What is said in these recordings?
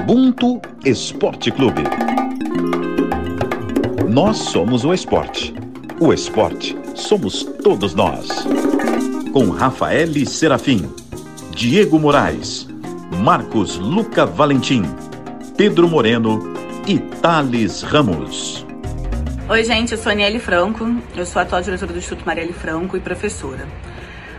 Ubuntu Esporte Clube. Nós somos o esporte. O esporte somos todos nós. Com Rafael Serafim, Diego Moraes, Marcos Luca Valentim, Pedro Moreno e Thales Ramos. Oi, gente, eu sou Aniele Franco, eu sou atual diretora do Instituto Marielle Franco e professora.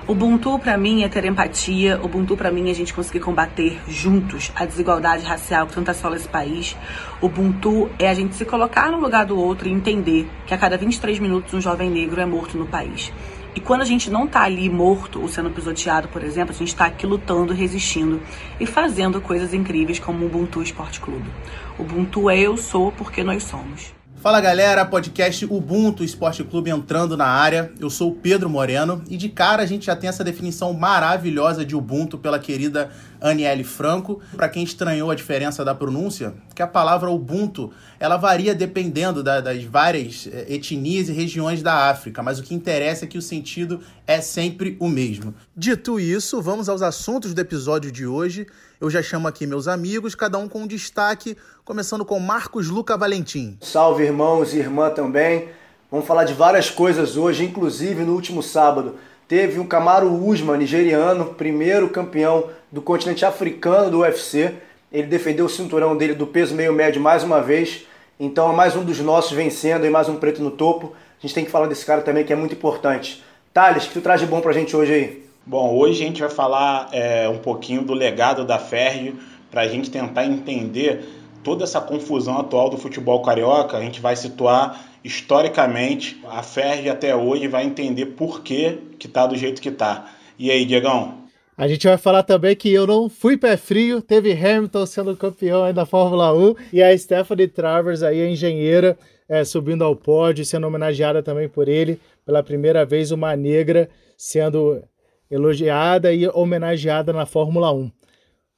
Ubuntu para mim é ter empatia, Ubuntu para mim é a gente conseguir combater juntos a desigualdade racial que tanto assola esse país. Ubuntu é a gente se colocar no lugar do outro e entender que a cada 23 minutos um jovem negro é morto no país. E quando a gente não tá ali morto ou sendo pisoteado, por exemplo, a gente está aqui lutando, resistindo e fazendo coisas incríveis como o Ubuntu Esporte Clube. Ubuntu é eu sou porque nós somos. Fala galera, podcast Ubuntu Esporte Clube entrando na área. Eu sou o Pedro Moreno e de cara a gente já tem essa definição maravilhosa de Ubuntu pela querida Aniele Franco. Para quem estranhou a diferença da pronúncia, que a palavra Ubuntu ela varia dependendo da, das várias eh, etnias e regiões da África, mas o que interessa é que o sentido é sempre o mesmo. Dito isso, vamos aos assuntos do episódio de hoje. Eu já chamo aqui meus amigos, cada um com um destaque, começando com Marcos Luca Valentim. Salve irmãos e irmã também. Vamos falar de várias coisas hoje, inclusive no último sábado teve um Kamaru Usman, nigeriano, primeiro campeão do continente africano do UFC. Ele defendeu o cinturão dele do peso meio médio mais uma vez. Então é mais um dos nossos vencendo e mais um preto no topo. A gente tem que falar desse cara também que é muito importante. Thales, o que tu traz de bom pra gente hoje aí? Bom, hoje a gente vai falar é, um pouquinho do legado da Ferri para a gente tentar entender toda essa confusão atual do futebol carioca. A gente vai situar historicamente a Ferri até hoje vai entender por que que tá do jeito que tá. E aí, Diegão? A gente vai falar também que eu não fui pé frio, teve Hamilton sendo campeão aí da Fórmula 1 e a Stephanie Travers aí, a engenheira, é, subindo ao pódio, sendo homenageada também por ele, pela primeira vez uma negra sendo elogiada e homenageada na Fórmula 1.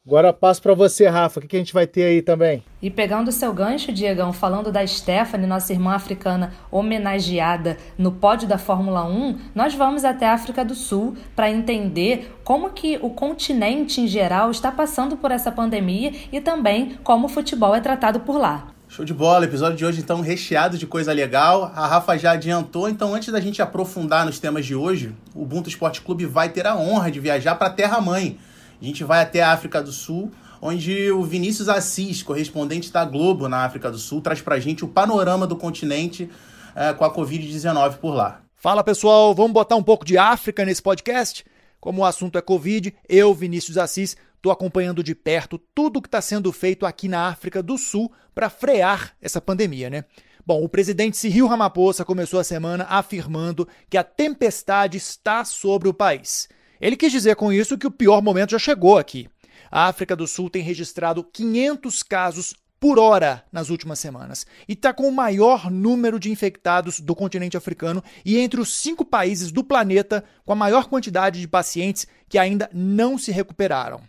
Agora passo para você, Rafa. O que a gente vai ter aí também? E pegando o seu gancho, Diegão, falando da Stephanie, nossa irmã africana homenageada no pódio da Fórmula 1, nós vamos até a África do Sul para entender como que o continente em geral está passando por essa pandemia e também como o futebol é tratado por lá. Show de bola, episódio de hoje então recheado de coisa legal. A Rafa já adiantou, então antes da gente aprofundar nos temas de hoje, o Ubuntu Esporte Clube vai ter a honra de viajar para a Terra Mãe. A gente vai até a África do Sul, onde o Vinícius Assis, correspondente da Globo na África do Sul, traz pra gente o panorama do continente é, com a Covid-19 por lá. Fala pessoal, vamos botar um pouco de África nesse podcast? Como o assunto é Covid, eu, Vinícius Assis, estou acompanhando de perto tudo o que está sendo feito aqui na África do Sul para frear essa pandemia, né? Bom, o presidente Cyril Ramaphosa começou a semana afirmando que a tempestade está sobre o país. Ele quis dizer com isso que o pior momento já chegou aqui. A África do Sul tem registrado 500 casos por hora nas últimas semanas e está com o maior número de infectados do continente africano e entre os cinco países do planeta com a maior quantidade de pacientes que ainda não se recuperaram.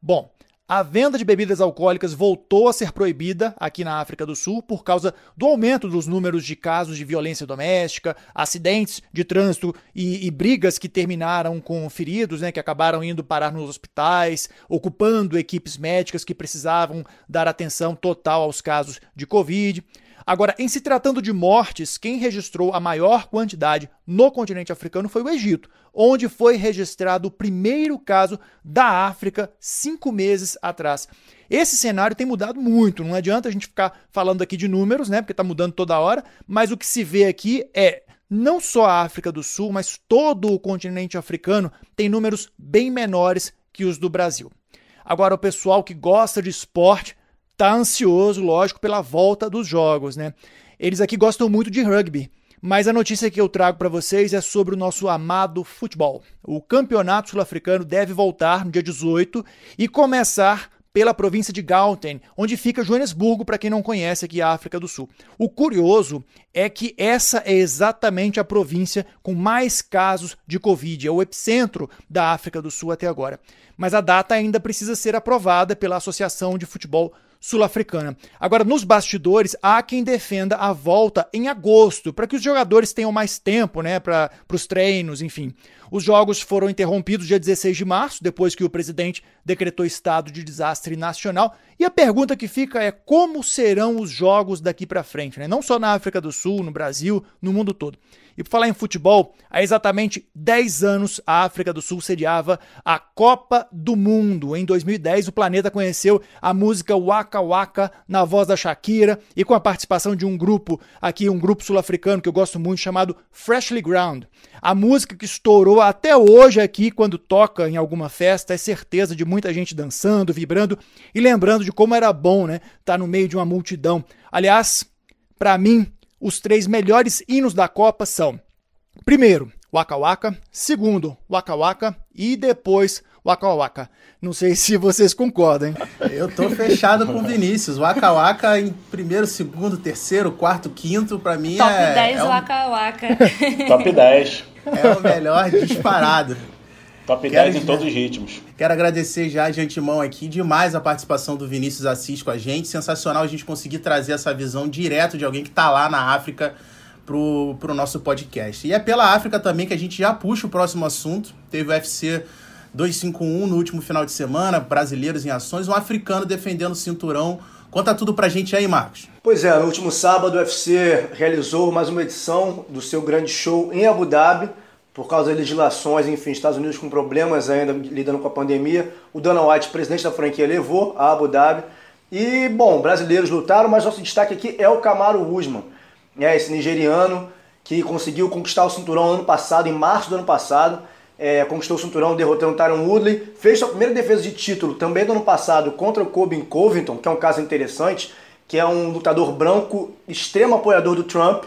Bom, a venda de bebidas alcoólicas voltou a ser proibida aqui na África do Sul por causa do aumento dos números de casos de violência doméstica, acidentes de trânsito e, e brigas que terminaram com feridos, né, que acabaram indo parar nos hospitais, ocupando equipes médicas que precisavam dar atenção total aos casos de Covid. Agora, em se tratando de mortes, quem registrou a maior quantidade no continente africano foi o Egito, onde foi registrado o primeiro caso da África cinco meses atrás. Esse cenário tem mudado muito, não adianta a gente ficar falando aqui de números, né? Porque está mudando toda hora, mas o que se vê aqui é não só a África do Sul, mas todo o continente africano tem números bem menores que os do Brasil. Agora, o pessoal que gosta de esporte tá ansioso, lógico, pela volta dos jogos, né? Eles aqui gostam muito de rugby, mas a notícia que eu trago para vocês é sobre o nosso amado futebol. O Campeonato Sul-Africano deve voltar no dia 18 e começar pela província de Gauteng, onde fica Joanesburgo, para quem não conhece aqui a África do Sul. O curioso é que essa é exatamente a província com mais casos de Covid, é o epicentro da África do Sul até agora. Mas a data ainda precisa ser aprovada pela Associação de Futebol sul-africana. Agora, nos bastidores, há quem defenda a volta em agosto, para que os jogadores tenham mais tempo né, para os treinos, enfim. Os jogos foram interrompidos dia 16 de março, depois que o presidente decretou estado de desastre nacional. E a pergunta que fica é como serão os jogos daqui para frente, né? não só na África do Sul, no Brasil, no mundo todo. E por falar em futebol, há exatamente 10 anos a África do Sul sediava a Copa do Mundo. Em 2010, o planeta conheceu a música Waka Waka na voz da Shakira e com a participação de um grupo aqui, um grupo sul-africano que eu gosto muito chamado Freshly Ground. A música que estourou até hoje aqui quando toca em alguma festa é certeza de muita gente dançando, vibrando e lembrando de como era bom, né, estar tá no meio de uma multidão. Aliás, para mim, os três melhores hinos da Copa são: primeiro, Waka Waka, segundo, Waka Waka e depois Waka Waka. Não sei se vocês concordam. Hein? Eu tô fechado com o Vinícius. Waka Waka em primeiro, segundo, terceiro, quarto, quinto, para mim Top é. Top 10 é um... Waka Waka. Top 10. É o melhor disparado. Top Quero 10 em todos os ritmos. Quero agradecer já de antemão aqui demais a participação do Vinícius Assis com a gente. Sensacional a gente conseguir trazer essa visão direto de alguém que está lá na África pro, pro nosso podcast. E é pela África também que a gente já puxa o próximo assunto. Teve o UFC 251 no último final de semana, brasileiros em ações, um africano defendendo o cinturão. Conta tudo pra gente aí, Marcos. Pois é, no último sábado o UFC realizou mais uma edição do seu grande show em Abu Dhabi por causa das legislações, enfim, Estados Unidos com problemas ainda lidando com a pandemia. O Dana White, presidente da franquia, levou a Abu Dhabi. E, bom, brasileiros lutaram, mas nosso destaque aqui é o Kamaru Usman, né, esse nigeriano que conseguiu conquistar o cinturão ano passado, em março do ano passado. É, conquistou o cinturão derrotando Tyron Woodley, fez sua primeira defesa de título também do ano passado contra o Colby Covington, que é um caso interessante, que é um lutador branco, extremo apoiador do Trump,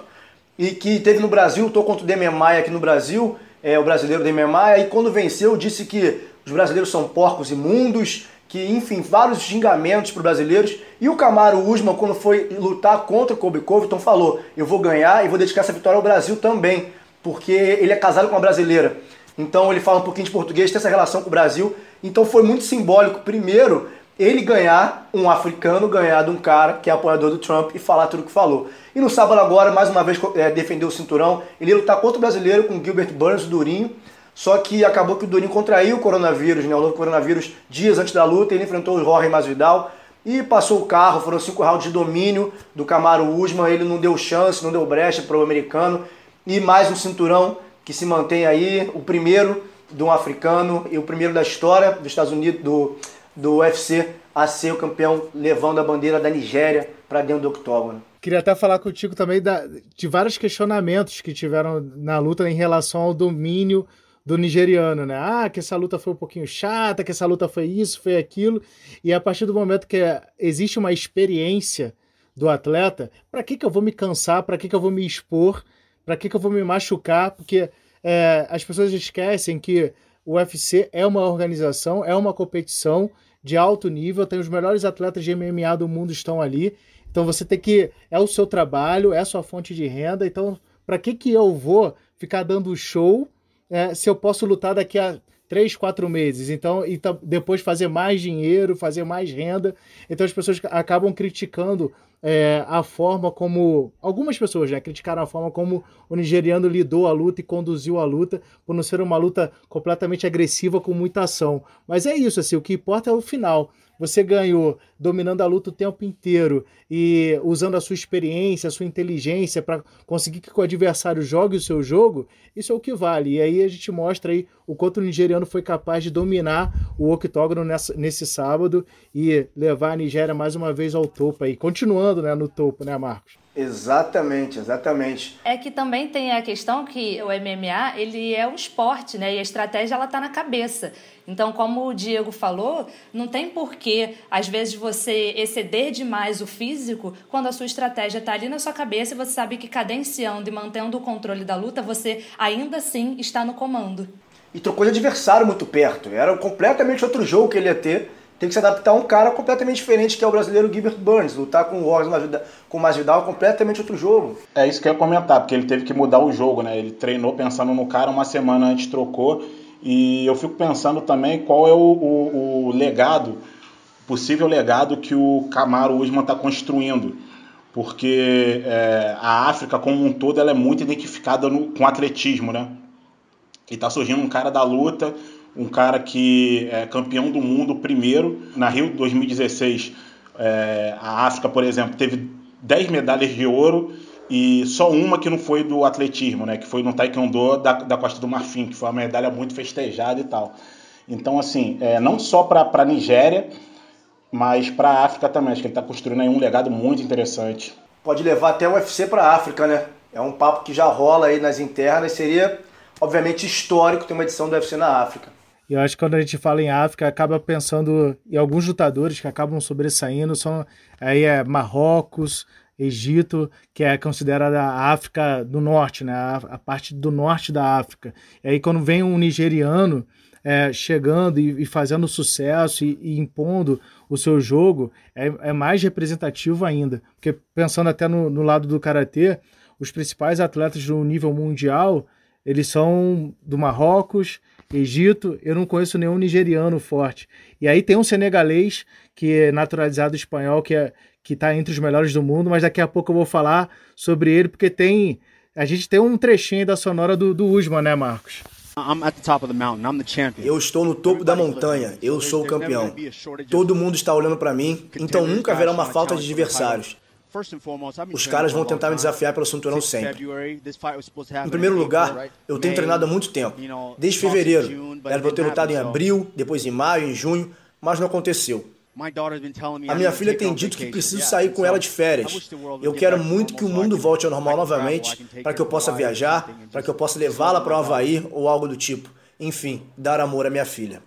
e que teve no Brasil, lutou contra o Demian Maia aqui no Brasil, é, o brasileiro Demian Maia, e quando venceu disse que os brasileiros são porcos imundos, que enfim, vários xingamentos para os brasileiros. E o Camaro Usman, quando foi lutar contra o Kobe Covington, falou: Eu vou ganhar e vou dedicar essa vitória ao Brasil também, porque ele é casado com uma brasileira. Então ele fala um pouquinho de português, tem essa relação com o Brasil. Então foi muito simbólico, primeiro, ele ganhar, um africano ganhar de um cara que é apoiador do Trump e falar tudo o que falou. E no sábado agora, mais uma vez, é, defendeu o cinturão. Ele ia lutar contra o brasileiro com Gilbert Burns, Durinho. Só que acabou que o Durinho contraiu o coronavírus, né, o novo coronavírus, dias antes da luta. Ele enfrentou o Jorge Masvidal e passou o carro. Foram cinco rounds de domínio do Camaro Usman. Ele não deu chance, não deu brecha para o americano. E mais um cinturão que se mantém aí, o primeiro de um africano e o primeiro da história dos Estados Unidos, do, do UFC, a ser o campeão levando a bandeira da Nigéria para dentro do octógono. Queria até falar contigo também da, de vários questionamentos que tiveram na luta em relação ao domínio do nigeriano, né? Ah, que essa luta foi um pouquinho chata, que essa luta foi isso, foi aquilo. E a partir do momento que existe uma experiência do atleta, para que, que eu vou me cansar? Para que, que eu vou me expor? Para que, que eu vou me machucar? Porque é, as pessoas esquecem que o UFC é uma organização, é uma competição de alto nível, tem os melhores atletas de MMA do mundo estão ali. Então você tem que é o seu trabalho, é a sua fonte de renda. Então, para que que eu vou ficar dando show é, se eu posso lutar daqui a três, quatro meses. Então, e depois fazer mais dinheiro, fazer mais renda. Então as pessoas acabam criticando é, a forma como. Algumas pessoas né, criticaram a forma como o nigeriano lidou a luta e conduziu a luta, por não ser uma luta completamente agressiva com muita ação. Mas é isso, assim, o que importa é o final você ganhou dominando a luta o tempo inteiro e usando a sua experiência, a sua inteligência para conseguir que o adversário jogue o seu jogo, isso é o que vale. E aí a gente mostra aí o quanto o nigeriano foi capaz de dominar o octógono nessa, nesse sábado e levar a Nigéria mais uma vez ao topo aí, continuando né, no topo, né, Marcos? Exatamente, exatamente. É que também tem a questão que o MMA, ele é um esporte, né? E a estratégia, ela tá na cabeça. Então, como o Diego falou, não tem porquê, às vezes, você exceder demais o físico quando a sua estratégia está ali na sua cabeça e você sabe que cadenciando e mantendo o controle da luta, você ainda assim está no comando. E trocou de adversário muito perto. Era completamente outro jogo que ele ia ter tem que se adaptar a um cara completamente diferente, que é o brasileiro Gilbert Burns. Lutar com o Jorge com o Masvidal completamente outro jogo. É isso que eu ia comentar, porque ele teve que mudar o jogo, né? Ele treinou pensando no cara, uma semana antes trocou. E eu fico pensando também qual é o, o, o legado, possível legado que o Camaro Usman está construindo. Porque é, a África como um todo ela é muito identificada no, com atletismo, né? E tá surgindo um cara da luta, um cara que é campeão do mundo primeiro. Na Rio 2016, é, a África, por exemplo, teve 10 medalhas de ouro e só uma que não foi do atletismo, né? Que foi no Taekwondo da, da Costa do Marfim, que foi uma medalha muito festejada e tal. Então, assim, é, não só para a Nigéria, mas para a África também. Acho que ele está construindo aí um legado muito interessante. Pode levar até o UFC para a África, né? É um papo que já rola aí nas internas. Seria, obviamente, histórico ter uma edição do UFC na África. E eu acho que quando a gente fala em África, acaba pensando em alguns lutadores que acabam sobressaindo, são aí é Marrocos, Egito, que é considerada a África do Norte, né? A, a, parte do norte da África. E aí quando vem um nigeriano é, chegando e, e, fazendo sucesso e, e, impondo o seu jogo, é, é, mais representativo ainda. Porque pensando até no, no lado do karatê, os principais atletas do nível mundial, eles são do Marrocos, Egito, eu não conheço nenhum nigeriano forte. E aí tem um senegalês que é naturalizado espanhol, que é que está entre os melhores do mundo, mas daqui a pouco eu vou falar sobre ele, porque tem. A gente tem um trechinho da sonora do, do Usman, né, Marcos? Eu estou no topo da montanha, eu sou o campeão. Todo mundo está olhando para mim, então nunca haverá uma falta de adversários. Os caras vão tentar me desafiar pelo cinturão sempre. Em primeiro lugar, eu tenho treinado há muito tempo. Desde fevereiro. Era para eu ter lutado em abril, depois em maio, em junho, mas não aconteceu. A minha filha tem dito que preciso sair com ela de férias. Eu quero muito que o mundo volte ao normal novamente, para que eu possa viajar, para que eu possa levá-la para o Havaí ou algo do tipo. Enfim, dar amor à minha filha.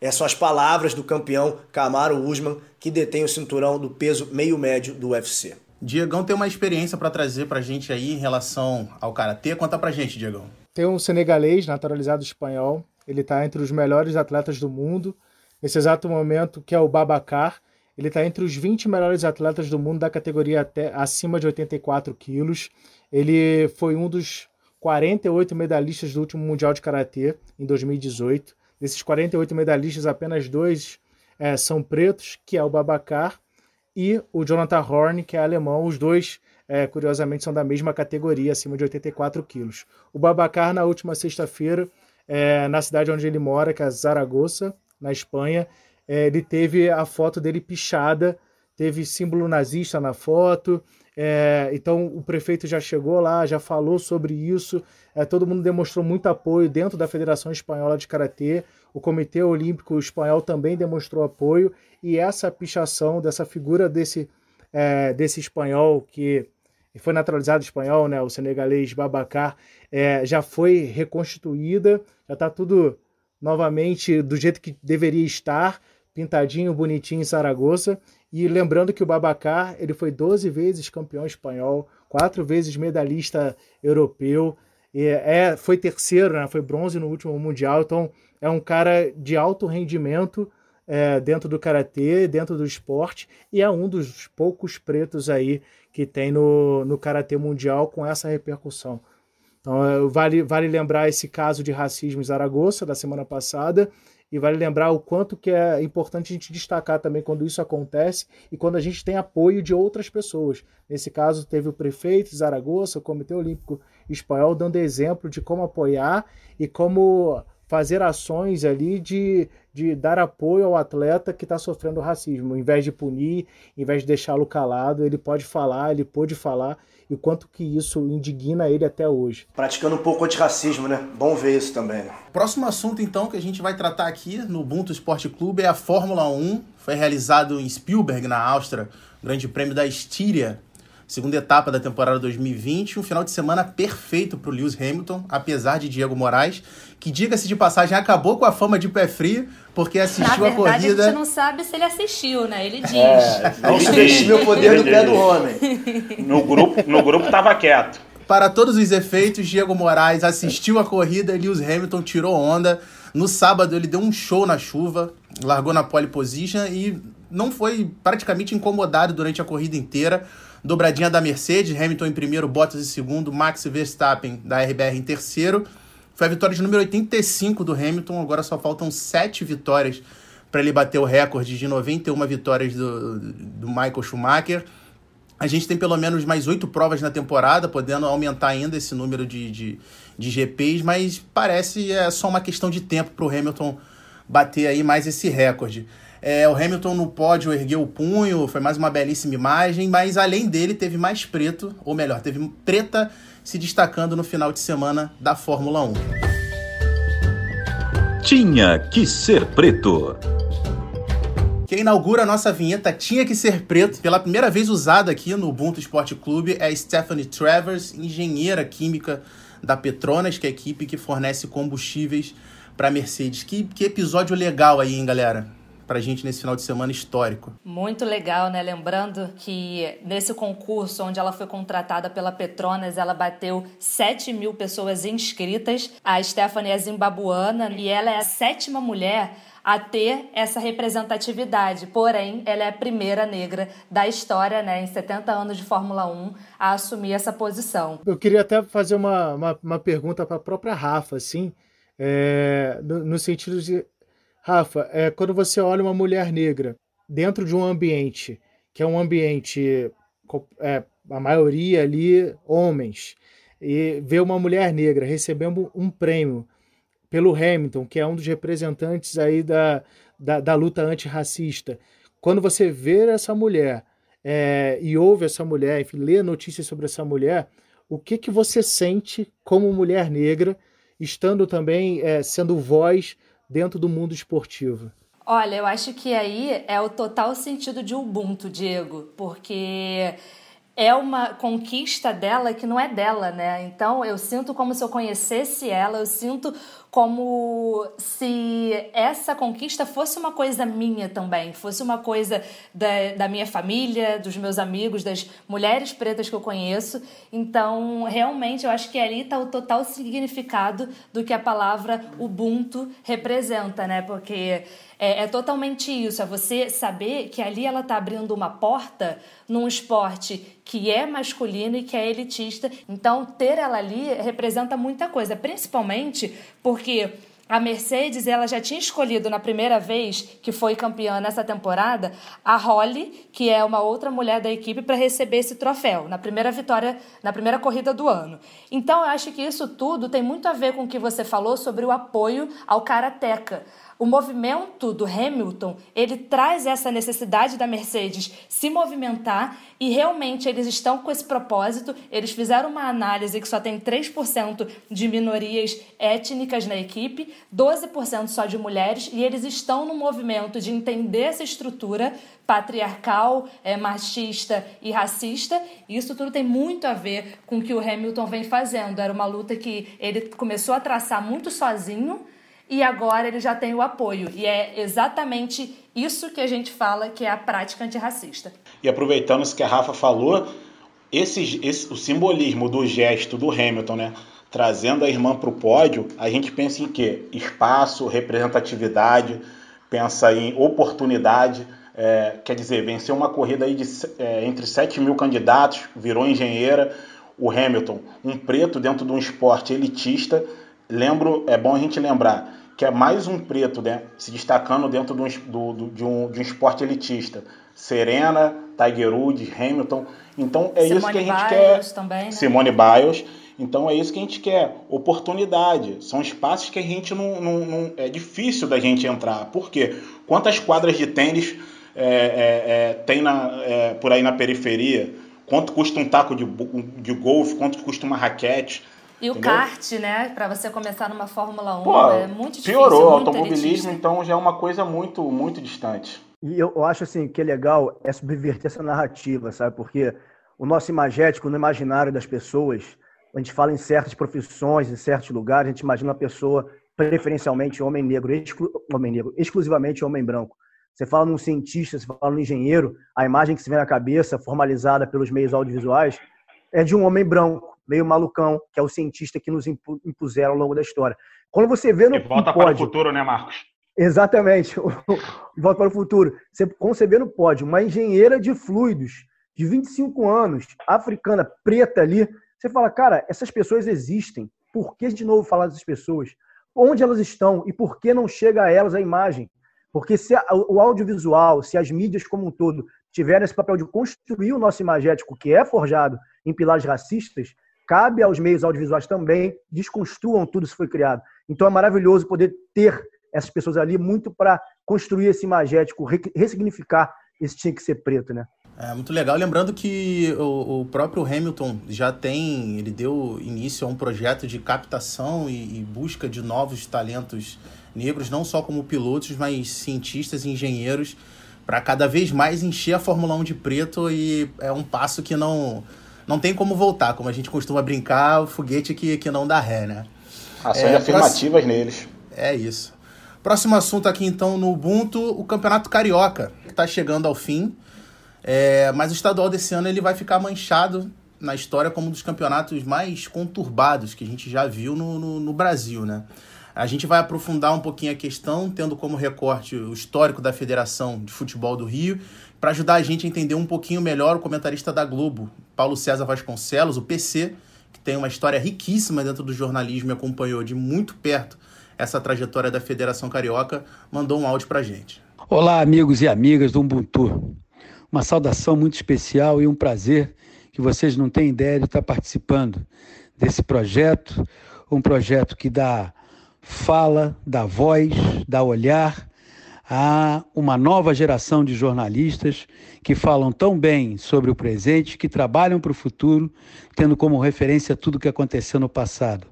Essas são as palavras do campeão Camaro Usman, que detém o cinturão do peso meio-médio do UFC. Diegão tem uma experiência para trazer para a gente aí em relação ao karatê. Conta para gente, Diegão. Tem um senegalês naturalizado espanhol. Ele está entre os melhores atletas do mundo nesse exato momento, que é o Babacar. Ele está entre os 20 melhores atletas do mundo da categoria até acima de 84 quilos. Ele foi um dos 48 medalhistas do último Mundial de Karatê, em 2018. Desses 48 medalhistas, apenas dois é, são pretos, que é o Babacar e o Jonathan Horn, que é alemão. Os dois, é, curiosamente, são da mesma categoria, acima de 84 quilos. O Babacar, na última sexta-feira, é, na cidade onde ele mora, que é Zaragoza, na Espanha, é, ele teve a foto dele pichada, teve símbolo nazista na foto. É, então o prefeito já chegou lá, já falou sobre isso. É, todo mundo demonstrou muito apoio dentro da Federação Espanhola de Karatê. O Comitê Olímpico Espanhol também demonstrou apoio. E essa pichação dessa figura desse, é, desse espanhol que foi naturalizado espanhol, né, o senegalês Babacar, é, já foi reconstituída, já está tudo novamente do jeito que deveria estar, pintadinho, bonitinho em Saragoça. E lembrando que o Babacar ele foi 12 vezes campeão espanhol, quatro vezes medalhista europeu, é, foi terceiro, né? foi bronze no último mundial. Então é um cara de alto rendimento é, dentro do karatê, dentro do esporte, e é um dos poucos pretos aí que tem no, no karatê mundial com essa repercussão. Então, é, vale, vale lembrar esse caso de racismo em Zaragoza da semana passada e vale lembrar o quanto que é importante a gente destacar também quando isso acontece e quando a gente tem apoio de outras pessoas. Nesse caso, teve o prefeito de Zaragoza, o Comitê Olímpico Espanhol, dando exemplo de como apoiar e como fazer ações ali de, de dar apoio ao atleta que está sofrendo racismo. Em vez de punir, em vez de deixá-lo calado, ele pode falar, ele pôde falar, e o quanto que isso indigna ele até hoje. Praticando um pouco antirracismo, né? Bom ver isso também. Né? Próximo assunto, então, que a gente vai tratar aqui no Ubuntu Esporte Clube é a Fórmula 1. Foi realizado em Spielberg, na Áustria, Grande Prêmio da Estíria, segunda etapa da temporada 2020, um final de semana perfeito para o Lewis Hamilton, apesar de Diego Moraes, que diga-se de passagem acabou com a fama de pé frio, porque assistiu verdade, a corrida. A gente não sabe se ele assistiu, né? Ele diz. É, não existe meu poder do pé do homem. No grupo, no grupo tava quieto. Para todos os efeitos, Diego Moraes assistiu a corrida e Lewis Hamilton tirou onda. No sábado ele deu um show na chuva, largou na pole position e não foi praticamente incomodado durante a corrida inteira dobradinha da Mercedes, Hamilton em primeiro, Bottas em segundo, Max Verstappen da RBR em terceiro. Foi a vitória de número 85 do Hamilton, agora só faltam sete vitórias para ele bater o recorde de 91 vitórias do, do Michael Schumacher. A gente tem pelo menos mais oito provas na temporada, podendo aumentar ainda esse número de, de, de GPs, mas parece é só uma questão de tempo para o Hamilton bater aí mais esse recorde. É, o Hamilton no pódio ergueu o punho, foi mais uma belíssima imagem, mas além dele teve mais preto, ou melhor, teve preta se destacando no final de semana da Fórmula 1. Tinha que ser preto. Quem inaugura a nossa vinheta Tinha que Ser Preto, pela primeira vez usada aqui no Ubuntu Esporte Clube, é Stephanie Travers, engenheira química da Petronas, que é a equipe que fornece combustíveis para Mercedes. Que, que episódio legal aí, hein, galera? Pra gente nesse final de semana histórico. Muito legal, né? Lembrando que nesse concurso onde ela foi contratada pela Petronas, ela bateu 7 mil pessoas inscritas. A Stephanie é zimbabuana e ela é a sétima mulher a ter essa representatividade. Porém, ela é a primeira negra da história, né, em 70 anos de Fórmula 1, a assumir essa posição. Eu queria até fazer uma, uma, uma pergunta para a própria Rafa, assim, é, no, no, sentido de. Rafa, é, quando você olha uma mulher negra dentro de um ambiente, que é um ambiente, é, a maioria ali, homens, e vê uma mulher negra recebendo um prêmio pelo Hamilton, que é um dos representantes aí da, da, da luta antirracista. Quando você vê essa mulher é, e ouve essa mulher, enfim, lê notícias sobre essa mulher, o que, que você sente como mulher negra, estando também é, sendo voz dentro do mundo esportivo? Olha, eu acho que aí é o total sentido de Ubuntu, Diego, porque é uma conquista dela que não é dela, né? Então eu sinto como se eu conhecesse ela, eu sinto como se essa conquista fosse uma coisa minha também, fosse uma coisa da, da minha família, dos meus amigos, das mulheres pretas que eu conheço. Então, realmente, eu acho que ali está o total significado do que a palavra Ubuntu representa, né? Porque é, é, totalmente isso, é você saber que ali ela está abrindo uma porta num esporte que é masculino e que é elitista. Então, ter ela ali representa muita coisa, principalmente porque a Mercedes ela já tinha escolhido na primeira vez que foi campeã nessa temporada a Holly, que é uma outra mulher da equipe, para receber esse troféu na primeira vitória, na primeira corrida do ano. Então eu acho que isso tudo tem muito a ver com o que você falou sobre o apoio ao karateca. O movimento do Hamilton, ele traz essa necessidade da Mercedes se movimentar e realmente eles estão com esse propósito. Eles fizeram uma análise que só tem 3% de minorias étnicas na equipe, 12% só de mulheres, e eles estão no movimento de entender essa estrutura patriarcal, é, machista e racista. Isso tudo tem muito a ver com o que o Hamilton vem fazendo. Era uma luta que ele começou a traçar muito sozinho e agora ele já tem o apoio. E é exatamente isso que a gente fala que é a prática antirracista. E aproveitando isso que a Rafa falou, esse, esse, o simbolismo do gesto do Hamilton, né? Trazendo a irmã para o pódio, a gente pensa em quê? Espaço, representatividade, pensa em oportunidade. É, quer dizer, venceu uma corrida aí de, é, entre 7 mil candidatos, virou engenheira. O Hamilton, um preto dentro de um esporte elitista, lembro, é bom a gente lembrar que é mais um preto né, se destacando dentro do, do, de, um, de um esporte elitista. Serena, Tiger Woods, Hamilton. Então é Simone isso que a gente Biles quer. Também, né? Simone Biles. Então é isso que a gente quer. Oportunidade. São espaços que a gente não, não, não é difícil da gente entrar. Por quê? Quantas quadras de tênis é, é, é, tem na, é, por aí na periferia? Quanto custa um taco de, de golfe? Quanto custa uma raquete? E o kart, né? Para você começar numa Fórmula 1 Pô, é muito difícil. Piorou, o automobilismo elitista. então já é uma coisa muito, muito distante. E eu, eu acho assim que é legal é subverter essa narrativa, sabe? Porque o nosso imagético, no imaginário das pessoas, a gente fala em certas profissões, em certos lugares, a gente imagina uma pessoa preferencialmente homem negro, exclu homem negro, exclusivamente homem branco. Você fala num cientista, você fala num engenheiro, a imagem que se vê na cabeça, formalizada pelos meios audiovisuais, é de um homem branco meio malucão, que é o cientista que nos impuseram ao longo da história. Quando você vê no e volta pódio, para o futuro, né, Marcos? Exatamente. volta para o futuro. Você, quando você vê no pódio uma engenheira de fluidos de 25 anos, africana, preta ali, você fala, cara, essas pessoas existem. Por que de novo falar dessas pessoas? Onde elas estão e por que não chega a elas a imagem? Porque se o audiovisual, se as mídias como um todo tiveram esse papel de construir o nosso imagético, que é forjado em pilares racistas, cabe aos meios audiovisuais também desconstruam tudo isso foi criado. Então é maravilhoso poder ter essas pessoas ali muito para construir esse imagético, ressignificar esse tinha que ser preto, né? É muito legal. Lembrando que o, o, próprio Hamilton já tem, ele deu início a um projeto de captação e, e busca de novos talentos negros, não só como pilotos, mas cientistas e engenheiros, para cada vez mais encher a Fórmula 1 de preto e é um passo que não não tem como voltar, como a gente costuma brincar, o foguete que, que não dá ré, né? Ações é, afirmativas próximo... neles. É isso. Próximo assunto aqui então no Ubuntu, o Campeonato Carioca, que está chegando ao fim. É, mas o estadual desse ano ele vai ficar manchado na história como um dos campeonatos mais conturbados que a gente já viu no, no, no Brasil, né? A gente vai aprofundar um pouquinho a questão, tendo como recorte o histórico da Federação de Futebol do Rio, para ajudar a gente a entender um pouquinho melhor o comentarista da Globo, Paulo César Vasconcelos, o PC, que tem uma história riquíssima dentro do jornalismo e acompanhou de muito perto essa trajetória da Federação Carioca, mandou um áudio para a gente. Olá, amigos e amigas do Ubuntu. Uma saudação muito especial e um prazer que vocês não têm ideia de estar participando desse projeto, um projeto que dá fala, dá voz, dá olhar a uma nova geração de jornalistas que falam tão bem sobre o presente, que trabalham para o futuro, tendo como referência tudo o que aconteceu no passado.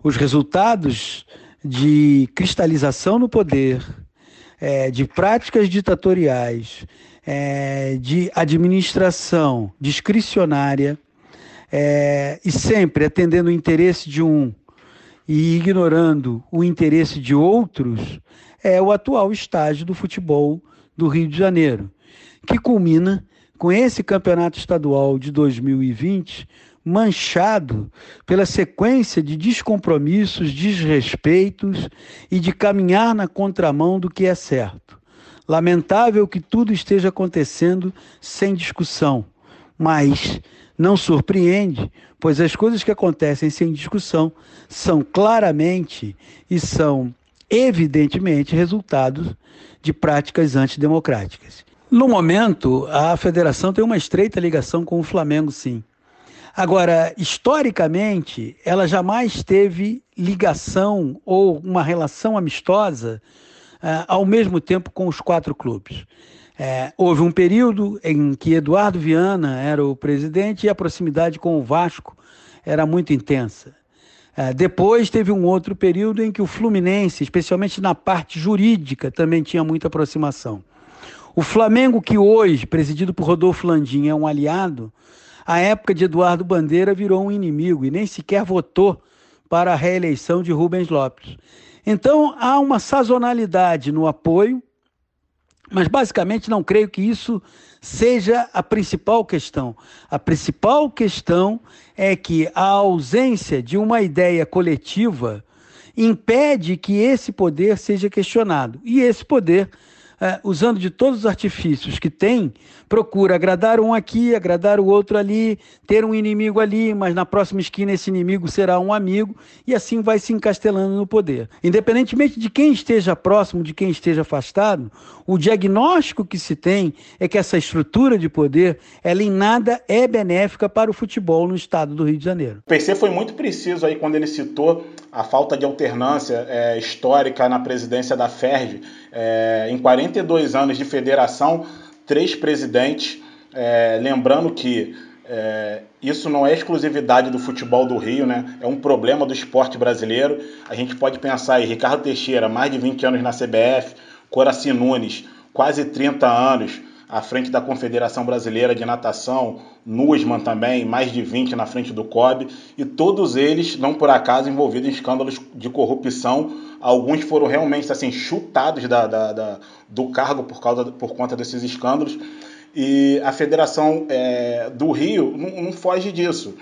Os resultados de cristalização no poder, é, de práticas ditatoriais, é, de administração discricionária é, e sempre atendendo o interesse de um e ignorando o interesse de outros, é o atual estágio do futebol do Rio de Janeiro, que culmina com esse campeonato estadual de 2020 manchado pela sequência de descompromissos, desrespeitos e de caminhar na contramão do que é certo. Lamentável que tudo esteja acontecendo sem discussão, mas não surpreende, pois as coisas que acontecem sem discussão são claramente e são evidentemente resultados de práticas antidemocráticas. No momento, a federação tem uma estreita ligação com o Flamengo, sim. Agora, historicamente, ela jamais teve ligação ou uma relação amistosa uh, ao mesmo tempo com os quatro clubes. É, houve um período em que Eduardo Viana era o presidente e a proximidade com o Vasco era muito intensa. É, depois teve um outro período em que o Fluminense, especialmente na parte jurídica, também tinha muita aproximação. O Flamengo, que hoje, presidido por Rodolfo Landim, é um aliado, a época de Eduardo Bandeira virou um inimigo e nem sequer votou para a reeleição de Rubens Lopes. Então há uma sazonalidade no apoio, mas basicamente não creio que isso seja a principal questão. A principal questão é que a ausência de uma ideia coletiva impede que esse poder seja questionado. E esse poder é, usando de todos os artifícios que tem, procura agradar um aqui, agradar o outro ali, ter um inimigo ali, mas na próxima esquina esse inimigo será um amigo, e assim vai se encastelando no poder. Independentemente de quem esteja próximo, de quem esteja afastado, o diagnóstico que se tem é que essa estrutura de poder, ela em nada é benéfica para o futebol no estado do Rio de Janeiro. O PC foi muito preciso aí quando ele citou a falta de alternância é, histórica na presidência da FERJ. É, em 42 anos de federação, três presidentes. É, lembrando que é, isso não é exclusividade do futebol do Rio, né? É um problema do esporte brasileiro. A gente pode pensar em Ricardo Teixeira, mais de 20 anos na CBF, Coraci Nunes, quase 30 anos à frente da Confederação Brasileira de Natação, Nussmann também, mais de 20 na frente do COB, e todos eles, não por acaso, envolvidos em escândalos de corrupção. Alguns foram realmente assim chutados da, da, da do cargo por, causa, por conta desses escândalos. E a Federação é, do Rio não, não foge disso.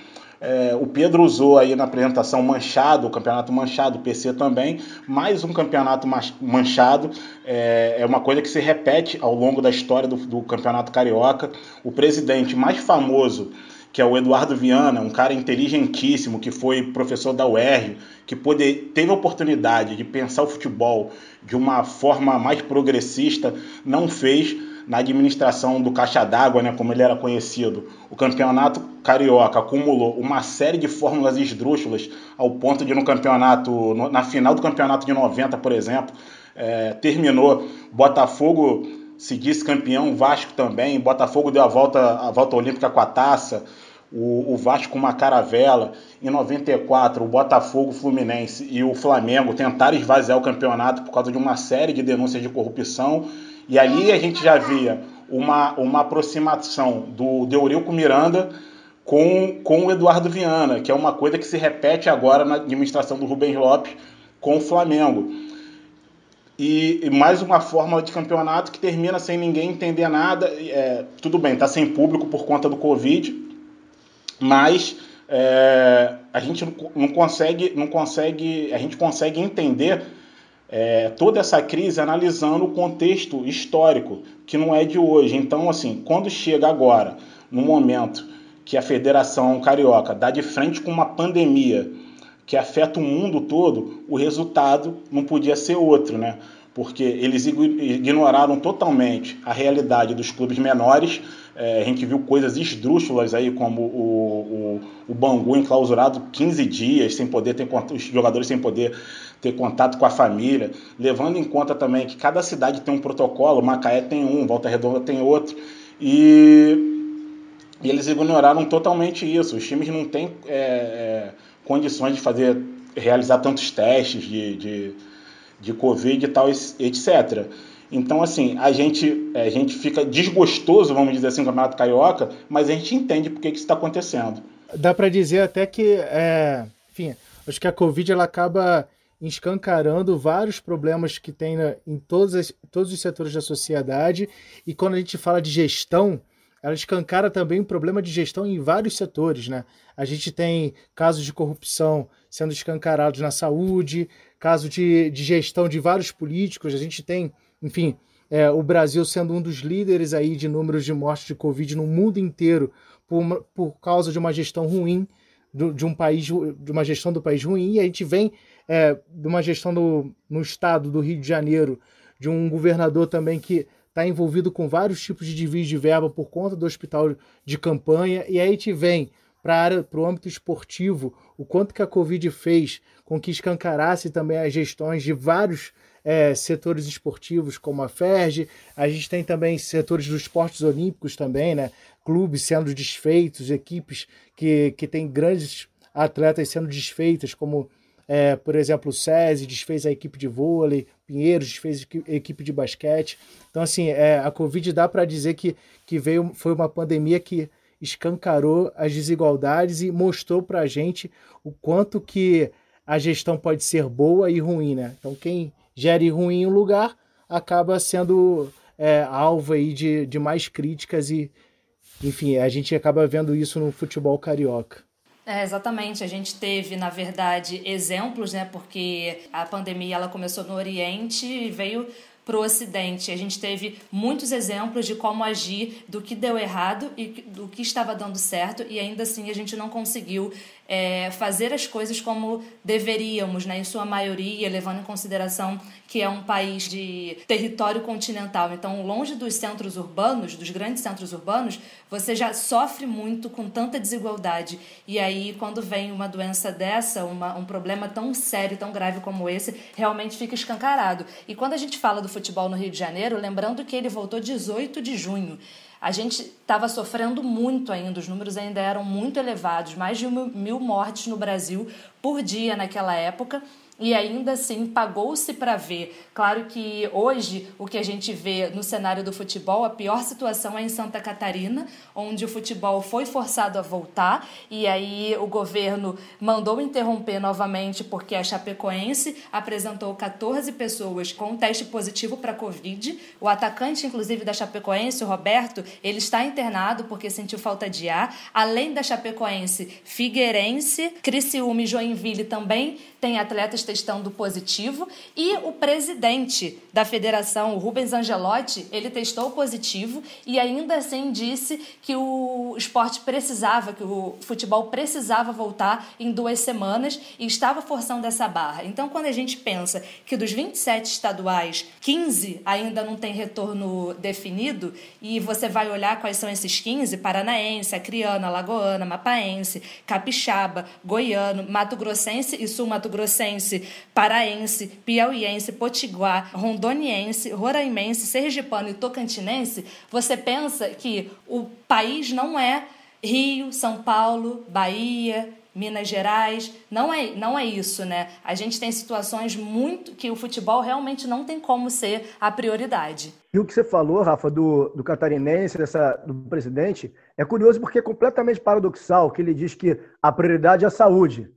É, o Pedro usou aí na apresentação manchado, o campeonato manchado, o PC também, mais um campeonato manchado. É, é uma coisa que se repete ao longo da história do, do campeonato carioca. O presidente mais famoso que é o Eduardo Viana, um cara inteligentíssimo, que foi professor da UERJ, que teve a oportunidade de pensar o futebol de uma forma mais progressista, não fez na administração do caixa d'água, né, como ele era conhecido, o campeonato carioca acumulou uma série de fórmulas esdrúxulas ao ponto de no campeonato, na final do campeonato de 90, por exemplo, é, terminou Botafogo se disse campeão, Vasco também, Botafogo deu a volta, a volta olímpica com a taça, o, o Vasco com uma caravela. Em 94, o Botafogo, Fluminense e o Flamengo tentaram esvaziar o campeonato por causa de uma série de denúncias de corrupção. E ali a gente já via uma, uma aproximação do Deurico Miranda com, com o Eduardo Viana, que é uma coisa que se repete agora na administração do Rubens Lopes com o Flamengo. E, e, mais uma fórmula de campeonato que termina sem ninguém entender nada. É, tudo bem, está sem público por conta do Covid, mas é, a gente não consegue, não consegue, a gente consegue entender é, toda essa crise analisando o contexto histórico, que não é de hoje. Então, assim, quando chega agora, no momento que a Federação Carioca dá de frente com uma pandemia que afeta o mundo todo, o resultado não podia ser outro, né? Porque eles ignoraram totalmente a realidade dos clubes menores. É, a gente viu coisas esdrúxulas aí, como o, o, o Bangu enclausurado 15 dias, sem poder ter os jogadores sem poder ter contato com a família, levando em conta também que cada cidade tem um protocolo, Macaé tem um, Volta Redonda tem outro, e, e eles ignoraram totalmente isso. Os times não têm é, é, condições de fazer, realizar tantos testes de, de, de Covid e tal, etc. Então, assim, a gente, a gente fica desgostoso, vamos dizer assim, no Campeonato Carioca, mas a gente entende por que, que isso está acontecendo. Dá para dizer até que, é, enfim, acho que a Covid ela acaba escancarando vários problemas que tem na, em todos, as, todos os setores da sociedade. E quando a gente fala de gestão, ela escancara também o problema de gestão em vários setores, né? A gente tem casos de corrupção sendo escancarados na saúde, caso de, de gestão de vários políticos, a gente tem, enfim, é, o Brasil sendo um dos líderes aí de números de mortes de Covid no mundo inteiro por, por causa de uma gestão ruim do, de um país, de uma gestão do país ruim, e a gente vem é, de uma gestão do, no estado do Rio de Janeiro, de um governador também que está envolvido com vários tipos de desvios de verba por conta do hospital de campanha, e aí gente vem para o âmbito esportivo, o quanto que a Covid fez com que escancarasse também as gestões de vários é, setores esportivos, como a FERJ, a gente tem também setores dos esportes olímpicos também, né? clubes sendo desfeitos, equipes que, que têm grandes atletas sendo desfeitas, como é, por exemplo, o SESI desfez a equipe de vôlei, Pinheiros desfez a equipe de basquete. Então, assim, é, a Covid dá para dizer que, que veio, foi uma pandemia que escancarou as desigualdades e mostrou para a gente o quanto que a gestão pode ser boa e ruim, né? Então, quem gere ruim um lugar acaba sendo é, alvo aí de, de mais críticas e, enfim, a gente acaba vendo isso no futebol carioca. É, exatamente. A gente teve, na verdade, exemplos, né? Porque a pandemia ela começou no Oriente e veio para o Ocidente. A gente teve muitos exemplos de como agir, do que deu errado e do que estava dando certo, e ainda assim a gente não conseguiu é, fazer as coisas como deveríamos, né, em sua maioria, levando em consideração que é um país de território continental. Então, longe dos centros urbanos, dos grandes centros urbanos, você já sofre muito com tanta desigualdade. E aí, quando vem uma doença dessa, uma, um problema tão sério, tão grave como esse, realmente fica escancarado. E quando a gente fala do futebol no Rio de Janeiro, lembrando que ele voltou 18 de junho. A gente estava sofrendo muito ainda, os números ainda eram muito elevados, mais de mil mortes no Brasil por dia naquela época e ainda assim pagou-se para ver. Claro que hoje o que a gente vê no cenário do futebol, a pior situação é em Santa Catarina, onde o futebol foi forçado a voltar e aí o governo mandou interromper novamente porque a Chapecoense apresentou 14 pessoas com teste positivo para Covid. O atacante, inclusive, da Chapecoense, o Roberto, ele está internado porque sentiu falta de ar. Além da Chapecoense, Figueirense, Criciúma e Joinville também têm atletas testando positivo e o presidente da federação, o Rubens Angelotti, ele testou positivo e ainda assim disse que o esporte precisava, que o futebol precisava voltar em duas semanas e estava forçando essa barra. Então, quando a gente pensa que dos 27 estaduais, 15 ainda não tem retorno definido e você vai olhar quais são esses 15, paranaense, acriana, lagoana, mapaense, capixaba, goiano, mato-grossense e sul-mato-grossense, paraense, piauiense, potiguar, rondoniense, roraimense, sergipano e tocantinense, você pensa que o país não é Rio, São Paulo, Bahia, Minas Gerais. Não é, não é isso, né? A gente tem situações muito que o futebol realmente não tem como ser a prioridade. E o que você falou, Rafa, do, do catarinense, dessa, do presidente, é curioso porque é completamente paradoxal que ele diz que a prioridade é a saúde.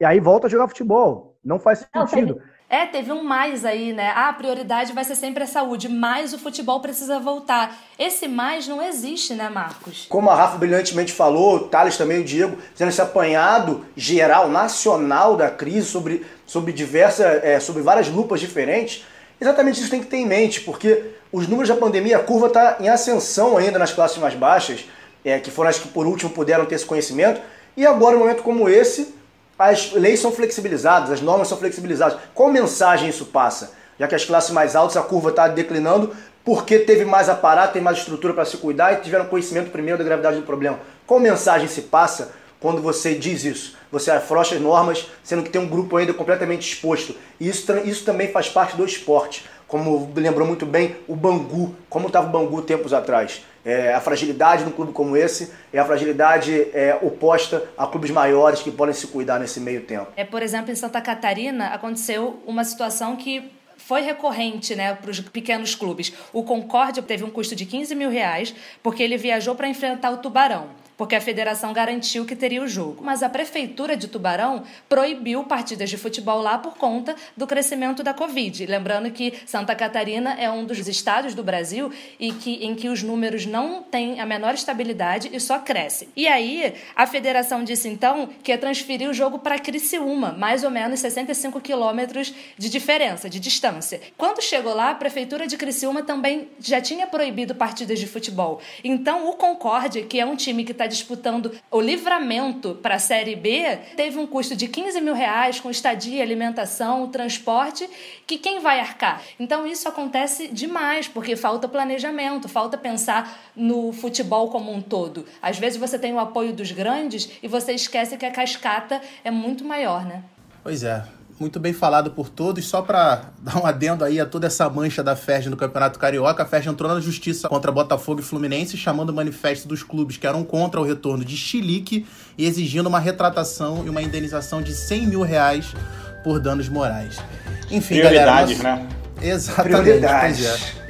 E aí volta a jogar futebol. Não faz sentido. Não, é, teve um mais aí, né? Ah, a prioridade vai ser sempre a saúde, mas o futebol precisa voltar. Esse mais não existe, né, Marcos? Como a Rafa brilhantemente falou, o Thales também, o Diego, tendo esse apanhado geral, nacional da crise, sobre, sobre diversas, é, sobre várias lupas diferentes, exatamente isso tem que ter em mente, porque os números da pandemia, a curva está em ascensão ainda nas classes mais baixas, é, que foram as que por último puderam ter esse conhecimento, e agora, em um momento como esse, as leis são flexibilizadas, as normas são flexibilizadas. Qual mensagem isso passa? Já que as classes mais altas a curva está declinando porque teve mais aparato, tem mais estrutura para se cuidar e tiveram conhecimento primeiro da gravidade do problema. Qual mensagem se passa quando você diz isso? Você afrouxa as normas, sendo que tem um grupo ainda completamente exposto. E isso, isso também faz parte do esporte. Como lembrou muito bem o Bangu, como estava o Bangu tempos atrás. É, a fragilidade num clube como esse é a fragilidade é, oposta a clubes maiores que podem se cuidar nesse meio tempo. É, por exemplo, em Santa Catarina aconteceu uma situação que foi recorrente né, para os pequenos clubes. O Concórdia teve um custo de 15 mil reais porque ele viajou para enfrentar o Tubarão porque a federação garantiu que teria o jogo. Mas a prefeitura de Tubarão proibiu partidas de futebol lá por conta do crescimento da Covid. Lembrando que Santa Catarina é um dos estados do Brasil e que, em que os números não têm a menor estabilidade e só crescem. E aí, a federação disse então que ia transferir o jogo para Criciúma, mais ou menos 65 quilômetros de diferença, de distância. Quando chegou lá, a prefeitura de Criciúma também já tinha proibido partidas de futebol. Então, o Concórdia, que é um time que está disputando o livramento para a Série B, teve um custo de 15 mil reais com estadia, alimentação, transporte, que quem vai arcar? Então isso acontece demais, porque falta planejamento, falta pensar no futebol como um todo. Às vezes você tem o apoio dos grandes e você esquece que a cascata é muito maior, né? Pois é muito bem falado por todos. Só para dar um adendo aí a toda essa mancha da FERJ no Campeonato Carioca, a FERJ entrou na justiça contra Botafogo e Fluminense, chamando o manifesto dos clubes que eram contra o retorno de Chilique e exigindo uma retratação e uma indenização de 100 mil reais por danos morais. Enfim, Prioridades, galera. Nosso... né? Exatamente. Prioridades. É.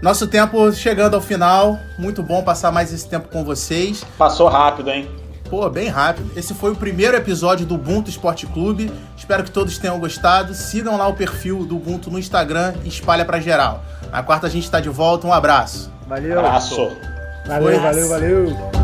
Nosso tempo chegando ao final. Muito bom passar mais esse tempo com vocês. Passou rápido, hein? Pô, bem rápido. Esse foi o primeiro episódio do Ubuntu Esporte Clube. Espero que todos tenham gostado. Sigam lá o perfil do Ubuntu no Instagram e espalha pra geral. Na quarta a gente tá de volta. Um abraço. Valeu. Abraço. Valeu, valeu, valeu.